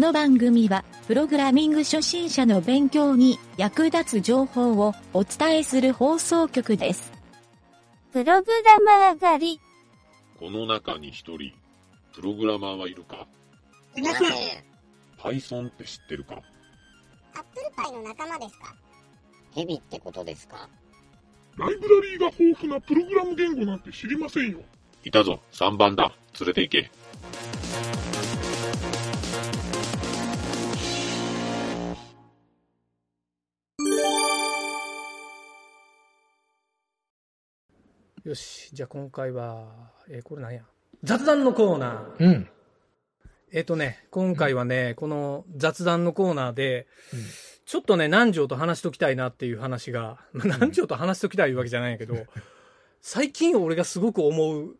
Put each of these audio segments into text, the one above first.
の番組は、プログラミング初心者の勉強に役立つ情報をお伝えする放送局です。プログラマー狩り。この中に一人、プログラマーはいるか？いません。?Python って知ってるか？アップルパイの仲間ですか？ヘビってことですか？ライブラリーが豊富なプログラム言語なんて知りませんよ。いたぞ、3番だ。連れて行け。よし、じゃあ今回は、えーこれなんや？雑談のコーナー。うん。えっ、とね、今回はね、この雑談のコーナーで、ちょっとね、南條と話しときたいなっていう話が、まあ南條と話しときたいわけじゃないけど、最近俺がすごく思う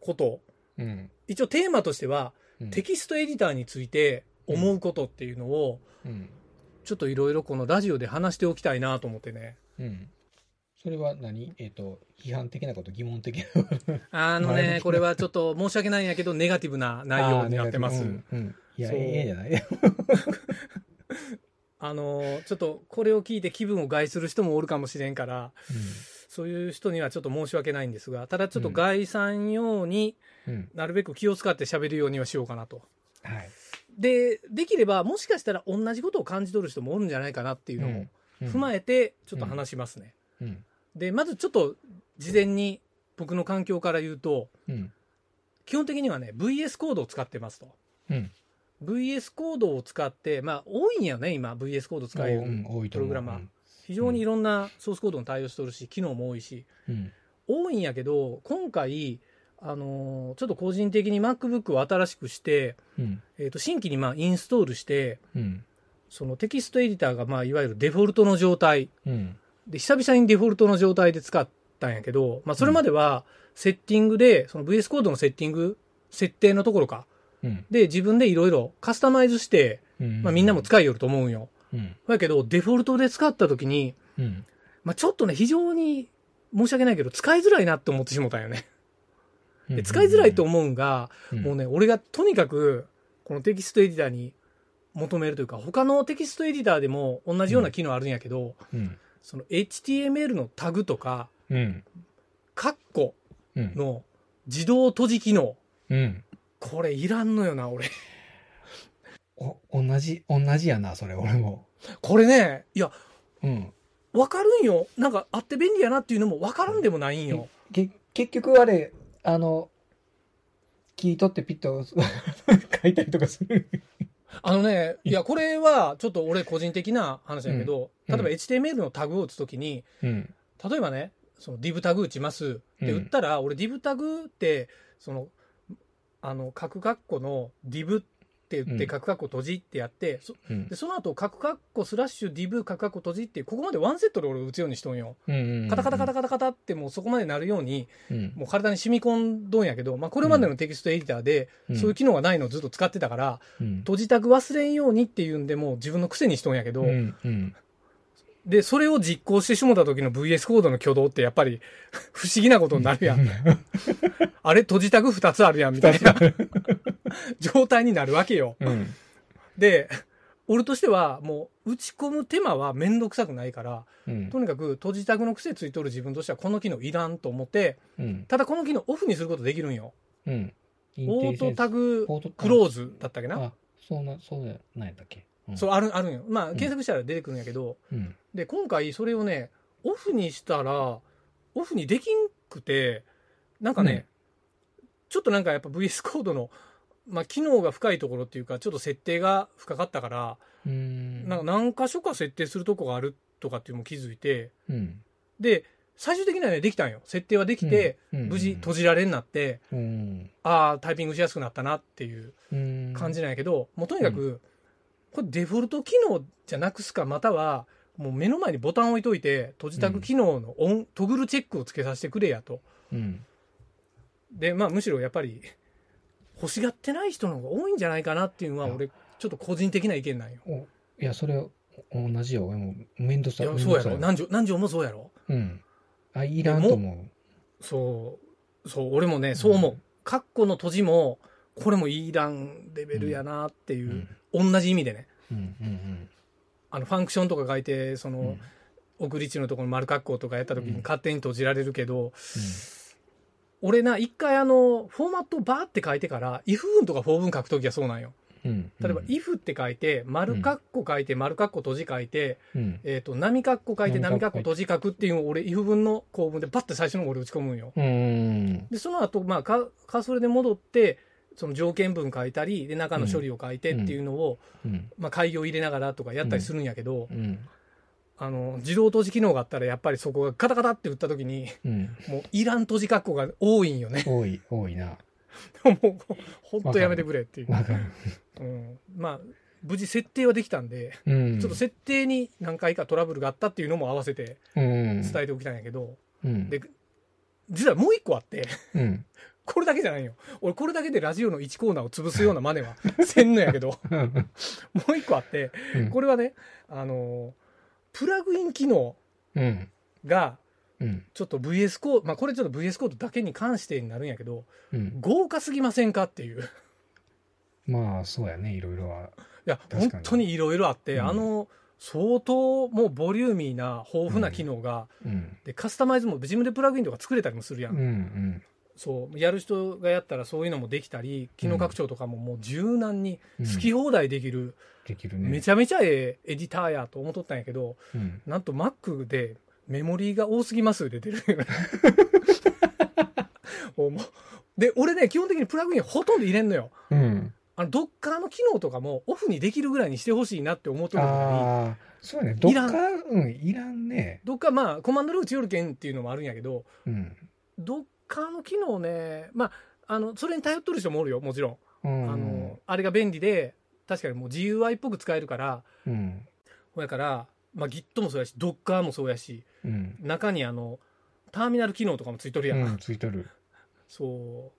こと、うん。一応テーマとしては、うんテキストエディターについて思うことっていうのを、うん。ちょっといろいろこのラジオで話しておきたいなと思ってね。うん。それは何？えっ、と、批判的なこと、疑問的な？あのね、これはちょっと申し訳ないんやけど、ネガティブな内容になってます。うん。うんいや、ええんじゃない あのーちょっとこれを聞いて気分を害する人もおるかもしれんから、そういう人にはちょっと申し訳ないんですが、ただちょっと害さんようにうん。うん。なるべく気を使って喋るようにはしようかなと。はい。で、できればもしかしたら同じことを感じ取る人もおるんじゃないかなっていうのを踏まえ、えてちょっと話しますね。うん。で、まずちょっと事前に僕の環境から言うと、うん。基本的にはね、VS コードを使ってますと。うん。VS コードを使って、まあ多いんやね、今 VS コード使える。プログラマー非常にいろんなソースコードに対応してるし、機能も多いし、うん。多いんやけど、今回、あのーちょっと個人的に MacBook を新しくして、うん。えー、と新規にまあインストールして、うん。そのテキストエディターがまあいわゆるデフォルトの状態うん。で、久々にデフォルトの状態で使ったんやけど、まあそれまではセッティングで、その VS コードのセッティング、設定のところか、うん。で自分でいろいろカスタマイズして、うん。まあみんなも使いよると思うんよ。うん。だけど、デフォルトで使った時に、うん。まあちょっとね、非常に申し訳ないけど、使いづらいなって思ってしもたんよね。で使いづらいと思うんが、もうね、俺がとにかく、このテキストエディターに求めるというか、他のテキストエディターでも同じような機能あるんやけど、うん。その HTML のタグとか、うん。カッコうん。の自動閉じ機能、うん。これいらんのよな、俺。お、同じ、同じやな、それ、俺も。これね、いや、うん。わかるんよ。なんかあって便利やなっていうのもわからんでもないんよ。け、結局あれ、あの、切り取ってピッと 書いたりとかする。あのね、いや、これはちょっと俺個人的な話だけど、うん。例えば HTML のタグを打つときに、うん。例えばね、その div タグ打ちますってうん。打ったら、俺 div タグって、その、あの、角括弧の div って言って、うん角括弧閉じってやって、そうんでその後、角括弧スラッシュ div 角括弧閉じって、ここまでワンセットで俺打つようにしとんよ。うん。カタカタカタカタカタってもうそこまでなるように、うん。もう体に染み込んどんやけど、まあこれまでのテキストエディターで、うんそういう機能がないのをずっと使ってたから、うん。閉じタグ忘れんようにっていうんで、もう自分の癖にしとんやけど。で、それを実行してしもた時の VS コードの挙動ってやっぱり 不思議なことになるやん。あれ、閉じタグ2つあるやん、みたいな 状態になるわけよ。うん。で、俺としてはもう打ち込む手間はめんどくさくないから、うん。とにかく閉じタグの癖ついとる自分としてはこの機能いらんと思って、うん。ただこの機能オフにすることできるんよ。うん。オートタグクローズだったっけな？あ、そうな、そうや、なんやったっけ？うんそう、ある、あるんよ。まあ、検索したら出てくるんやけど、うん。で、今回それをね、オフにしたら、オフにできんくて、なんかね、ちょっとなんかやっぱ VS コードの、まあ、機能が深いところっていうか、ちょっと設定が深かったから、うん。なんか何箇所か設定するとこがあるとかっていうのも気づいて、うん。で、最終的にはね、できたんよ。設定はできて、うん無事閉じられになって、うん。ああ、タイピングしやすくなったなっていううん。感じなんやけど、もうとにかく、これデフォルト機能じゃなくすか、または、もう目の前にボタン置いといて、閉じタグ機能のオン、トグルチェックをつけさせてくれやと。うん。で、まあむしろやっぱり、欲しがってない人の方が多いんじゃないかなっていうのは、俺、ちょっと個人的な意見なんよ。おいや、それ、同じよ。俺も、めんどくさいや、そうやろ。めんどくさ南條、南條もそうやろ。うん。あ、いらんと思そう、そう、俺もね、そう思う。カッコの閉じも、これもいいらんレベルやなっていうう。ん。同じ意味でね。うんうんあの、ファンクションとか書いて、その、うん。送り値のところに丸括弧とかやった時にうん勝手に閉じられるけど、俺な、一回あの、フォーマットをバーって書いてから、if 文とか for 文書くときはそうなんよ。うん。例えば、if って書いて、丸括弧書いて、丸括弧閉じ書いて、うん。えっ、と、波括弧書いて、波波括弧閉じ書くっていうのを俺、if 文の構文でバッて最初の俺打ち込むんよ。うん。で、その後、まあ、カカーソルで戻って、その条件文書いたり、で、中の処理を書いてっていうのを、うん。まあ、開業入れながらとかやったりするんやけど、うん。あの、自動閉じ機能があったら、やっぱりそこがカタカタって打った時に、うん。もう、いらん閉じ括弧が多いんよね。多い、多いな。もう、ほんとやめてくれっていう。うん、まあ、無事設定はできたんで、うん。ちょっと設定に何回かトラブルがあったっていうのも合わせてうん。伝えておきたいんやけど、うん。で、実はもう一個あって、うん。これだけじゃないよ。俺これだけでラジオの1コーナーを潰すような真似はせんのやけど、もう一個あって、これはね、あの、プラグイン機能うん。が、うん。ちょっと VS コード、まあこれちょっと VS コードだけに関してになるんやけど、うん。豪華すぎませんかっていう。いまあ、そうやね、いろいろは。や、確かに本当にいろいろあって、うんあの、相当もうボリューミーな豊富な機能が、うん。で、カスタマイズも自分でプラグインとか作れたりもするやうん。うん。そう、やる人がやったらそういうのもできたり、機能拡張とかももう柔軟にうん好き放題できる、できるね。めちゃめちゃええエディターやと思っとったんやけど、うん。なんと Mac でメモリーが多すぎますで出る で、俺ね、基本的にプラグインほとんど入れんのよ。うん。あの、ドッカーの機能とかもオフにできるぐらいにしてほしいなって思っとるのに、ああ、そうやね。どっかいらん、うん、いらんね。どっかまあ、コマンドルーチよるけんっていうのもあるんやけど、うん。ドッカーの機能ね、まあ、あの、それに頼っとる人もおるよ、もちろん。うん。あの、あれが便利で、確かにもう GUI っぽく使えるから、うん。ほやから、まあ、Git もそうやし、Docker もそうやし、うん。中にあの、ターミナル機能とかもついとるやん。うん、ついとる。そ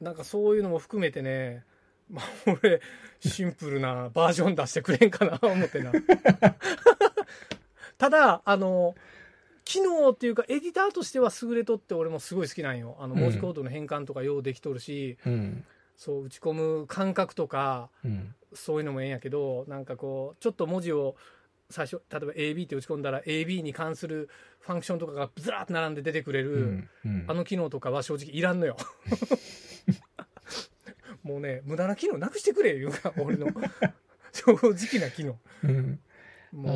う。なんかそういうのも含めてね、まあ、俺、シンプルなバージョン出してくれんかな、思ってな。ただ、あの、機能っていうか、エディターとしては優れとって俺もすごい好きなんよ。あの、うん文字コードの変換とかようできとるし、うん。そう、打ち込む感覚とか、うん。そういうのもええんやけど、なんかこう、ちょっと文字を最初、例えば AB って打ち込んだら AB に関するファンクションとかがずらーっと並んで出てくれる、うん。うん。あの機能とかは正直いらんのよ。もうね、無駄な機能なくしてくれいうか、俺の 正直な機能。あ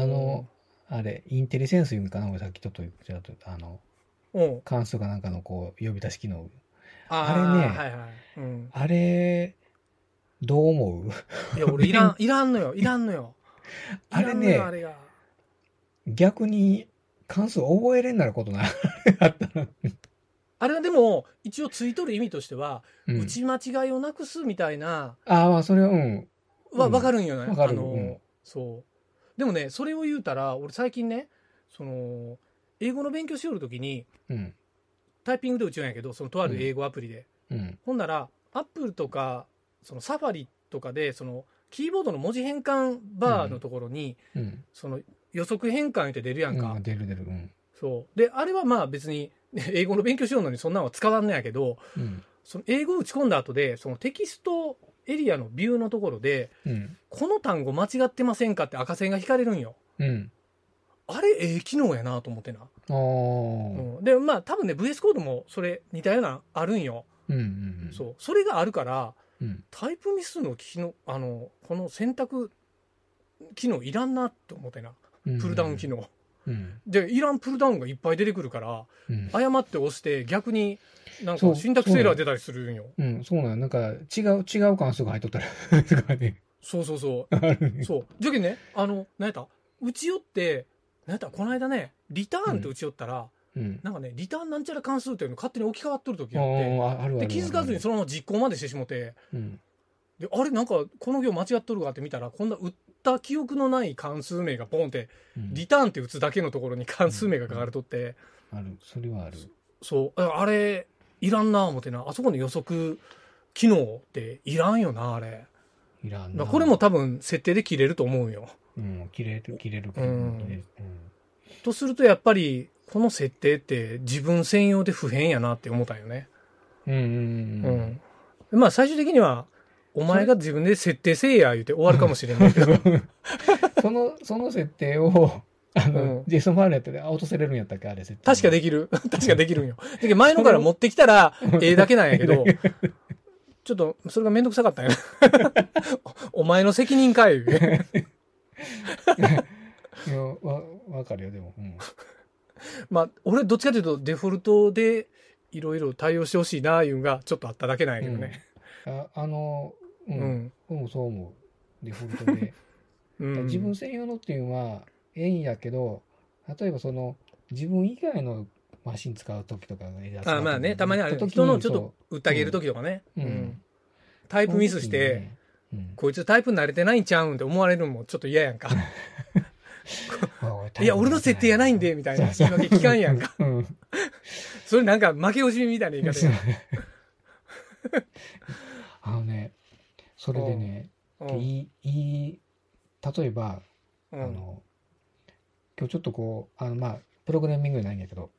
の、あれ、インテリセンス言うんかな俺さっきちょっと言っとあの、うん。関数かなんかのこう、呼び出し機能。ああれねはいはい。うん。あれ、どう思う？いや、俺いらん、いらんのよ、いらんのよ。あれいらんのよねあれが。逆に関数覚えれんなることない？あったら。あれはでも、一応ついとる意味としては、うん打ち間違いをなくすみたいな、ああ、まあ、それは、うん。はうんわかるんよね。わかるあの、うんそう。でもね、それを言うたら、俺最近ね、その、英語の勉強しよるときに、うん。タイピングで打ちようんやけど、そのとある英語アプリで。うん。ほんなら、アップルとか、そのサファリとかで、その、キーボードの文字変換バーのところに、うん。その、予測変換って出るやんか。うん、出る出る。うん。そう。で、あれはまあ別に、英語の勉強しようのにそんなのは使わんのやけど、うん。その英語を打ち込んだ後で、そのテキストエリアのビューのところで、うん。この単語間違ってませんかって赤線が引かれるんよ。うん。あれ、ええ機能やなと思ってな。うん、で、まあ多分ね、VS コードもそれ似たようなあるんよ。うん。うん。そう。それがあるから、うん。タイプミスの機能、あの、この選択機能いらんなって思ってな。うん。プルダウン機能。うん。で、いらんプルダウンがいっぱい出てくるから、うん。誤って押して逆になんかシンタクスエラー出たりするんよ。うん、そうなんなんか、違う、違う関数が入っとったら、とかね。そうそうそう。そう。じゃけんね、あの、なんやった？打ち寄って、なんやった？この間ね、リターンって打ち寄ったら、うん。なんかね、リターンなんちゃら関数っていうの勝手に置き換わっとる時あがあって、で、る。気づかずにそのまま実行までしてしもて、うん。で、あれなんかこの行間違っとるかって見たら、こんな打った記憶のない関数名がポンって、うんリターンって打つだけのところに関数名が書かれとって、ある。それはある。そう、ああれ、いらんな思ってな、あそこの予測機能っていらんよな、あれ。いらんな。これも多分設定で切れると思うんよ。うん、切れる、切れるけど。うんとするとやっぱり、この設定って自分専用で不変やなって思ったんよね。うん。うん。ううん。ん。まあ最終的には、お前が自分で設定せえや言うて終わるかもしれないけど。その、その設定を、あの、うん JSON ファイルやったら落とせれるんやったっけあれ設定。確かできる。確かできるんよ。前のから持ってきたら、ええだけなんやけど、ちょっと、それがめんどくさかったんよ。お前の責任かい。いや、わ、わかるよ、でも。うん。まあ、俺どっちかというとデフォルトでいろいろ対応してほしいな、いうんがちょっとあっただけなんやけどね。ああの、う。うんん。僕もそう思う。デフォルトで。うん。自分専用のっていうのは、ええんやけど、例えばその、自分以外のマシン使う時とかねあまあね、たまにある。人のちょっと打ってあげるときとかね。うんうんタイプミスして、、うんこいつタイプ慣れてないんちゃうんって思われるのもちょっと嫌やんか。いや、俺の設定やないんで、みたいな言い訳聞かんやんか。。うん。それなんか負け惜しみみたいな言い方やあのね、それでね、うんいい、いい、例えば、うんあの、今日ちょっとこう、あの、まあ、プログラミングじゃないんやけど、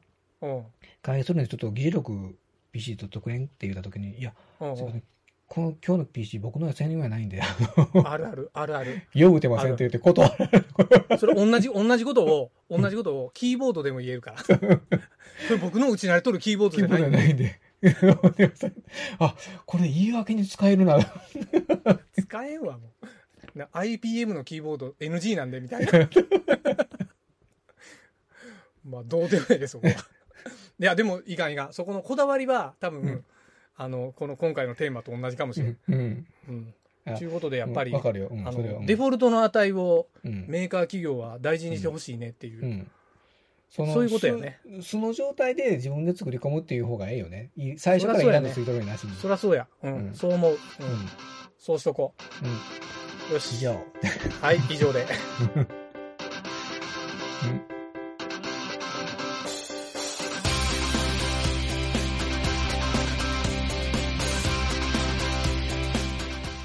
うん開発するのにちょっと議事録 PC と特演って言ったときに、いや、うんすいません、この今日の PC 僕のは1000人ぐらいないんで、あるある、あるある。よう打てませんって言って断る。それ同じ、同じことを、同じことをキーボードでも言えるから。それ僕の打ち慣れとるキーボードキーボードじゃないんで。あ、これ言い訳に使えるな。使えんわ、もう。な IPM のキーボード NG なんで、みたいな。まあ、どうでもいいです、そこは。いや、でも、いかんいかん。そこのこだわりは、多分、うんあの、この今回のテーマと同じかもしれん。うん。うん。あということで、やっぱり、あの、デフォルトの値をうんメーカー企業は大事にしてほしいねっていう。うん。そのそういうことやね。素素の状態で自分で作り込むっていう方がええよね。い最初からいらんのついとるなしに。そりゃそうや。うん。うんそう思う。うん。うん。そうしとこうん。う。よし。以上。はい、以上で。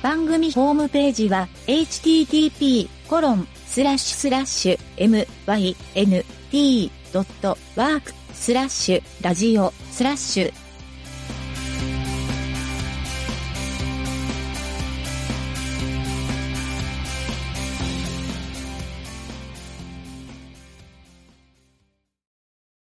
番組ホームページは http:// d.work スラッシュラジオスラッシュ